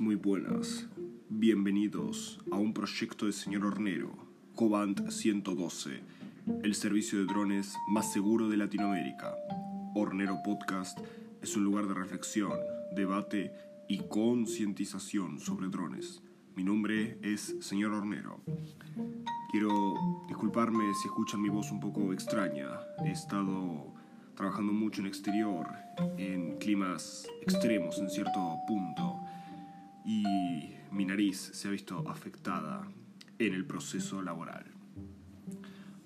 muy buenas. Bienvenidos a un proyecto de señor Hornero, Cobant 112, el servicio de drones más seguro de Latinoamérica. Hornero Podcast es un lugar de reflexión, debate y concientización sobre drones. Mi nombre es señor Hornero. Quiero disculparme si escuchan mi voz un poco extraña. He estado trabajando mucho en exterior, en climas extremos en cierto punto, y mi nariz se ha visto afectada en el proceso laboral.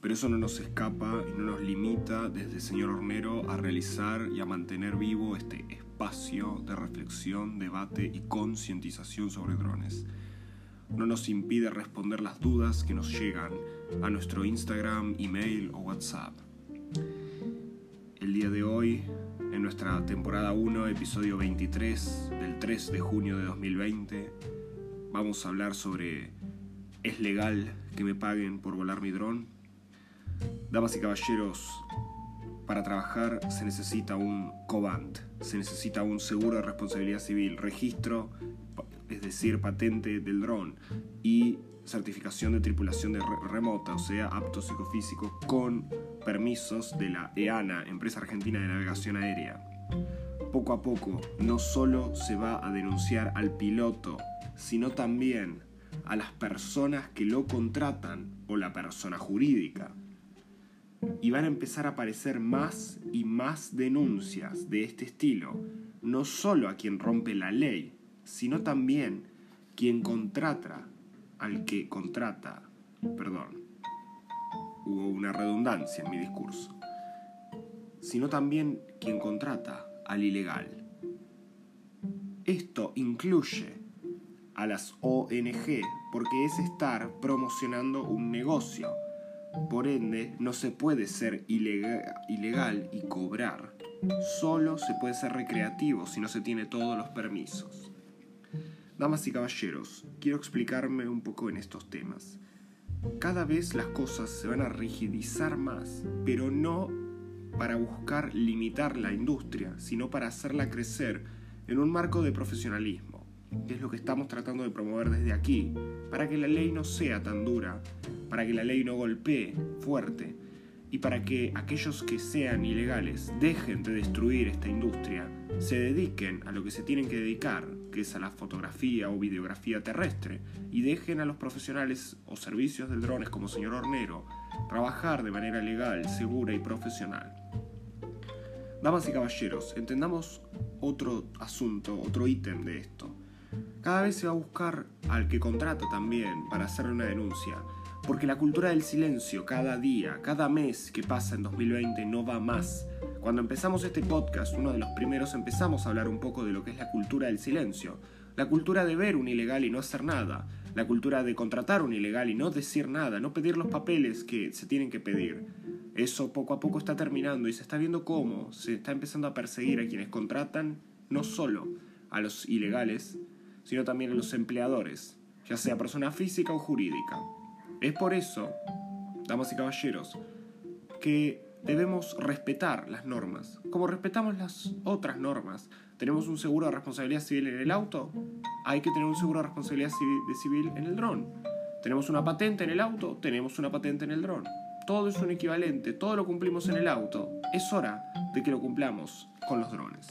Pero eso no nos escapa y no nos limita desde señor Hornero a realizar y a mantener vivo este espacio de reflexión, debate y concientización sobre drones. No nos impide responder las dudas que nos llegan a nuestro Instagram, email o WhatsApp el día de hoy, en nuestra temporada 1, episodio 23 del 3 de junio de 2020, vamos a hablar sobre ¿es legal que me paguen por volar mi dron? Damas y caballeros, para trabajar se necesita un COBANT, se necesita un seguro de responsabilidad civil, registro, es decir, patente del dron y certificación de tripulación remota, o sea, apto psicofísico, con permisos de la EANA, Empresa Argentina de Navegación Aérea. Poco a poco, no solo se va a denunciar al piloto, sino también a las personas que lo contratan o la persona jurídica. Y van a empezar a aparecer más y más denuncias de este estilo, no solo a quien rompe la ley, sino también quien contrata al que contrata, perdón, hubo una redundancia en mi discurso, sino también quien contrata al ilegal. Esto incluye a las ONG porque es estar promocionando un negocio. Por ende, no se puede ser ilegal y cobrar. Solo se puede ser recreativo si no se tiene todos los permisos. Damas y caballeros, quiero explicarme un poco en estos temas. Cada vez las cosas se van a rigidizar más, pero no para buscar limitar la industria, sino para hacerla crecer en un marco de profesionalismo, que es lo que estamos tratando de promover desde aquí, para que la ley no sea tan dura, para que la ley no golpee fuerte y para que aquellos que sean ilegales dejen de destruir esta industria, se dediquen a lo que se tienen que dedicar, que es a la fotografía o videografía terrestre, y dejen a los profesionales o servicios del drones como señor Hornero trabajar de manera legal, segura y profesional. Damas y caballeros, entendamos otro asunto, otro ítem de esto. Cada vez se va a buscar al que contrata también para hacerle una denuncia, porque la cultura del silencio cada día, cada mes que pasa en 2020 no va más cuando empezamos este podcast, uno de los primeros empezamos a hablar un poco de lo que es la cultura del silencio, la cultura de ver un ilegal y no hacer nada, la cultura de contratar un ilegal y no decir nada, no pedir los papeles que se tienen que pedir. Eso poco a poco está terminando y se está viendo cómo se está empezando a perseguir a quienes contratan no solo a los ilegales, sino también a los empleadores, ya sea persona física o jurídica. Es por eso, damas y caballeros, que debemos respetar las normas, como respetamos las otras normas. ¿Tenemos un seguro de responsabilidad civil en el auto? Hay que tener un seguro de responsabilidad civil, en el dron. ¿Tenemos una patente en el auto? Tenemos una patente en el dron. Todo es un equivalente, todo lo cumplimos en el auto. Es hora de que lo cumplamos con los drones.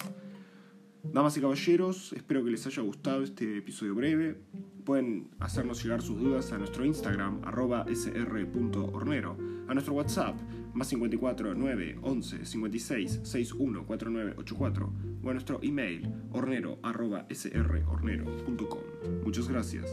Damas y caballeros, espero que les haya gustado este episodio breve. Pueden hacernos llegar sus dudas a nuestro Instagram, arroba sr.hornero, a nuestro WhatsApp, más 54 9 11 56 61 49 84, o a nuestro email, hornero arroba srhornero.com. Muchas gracias.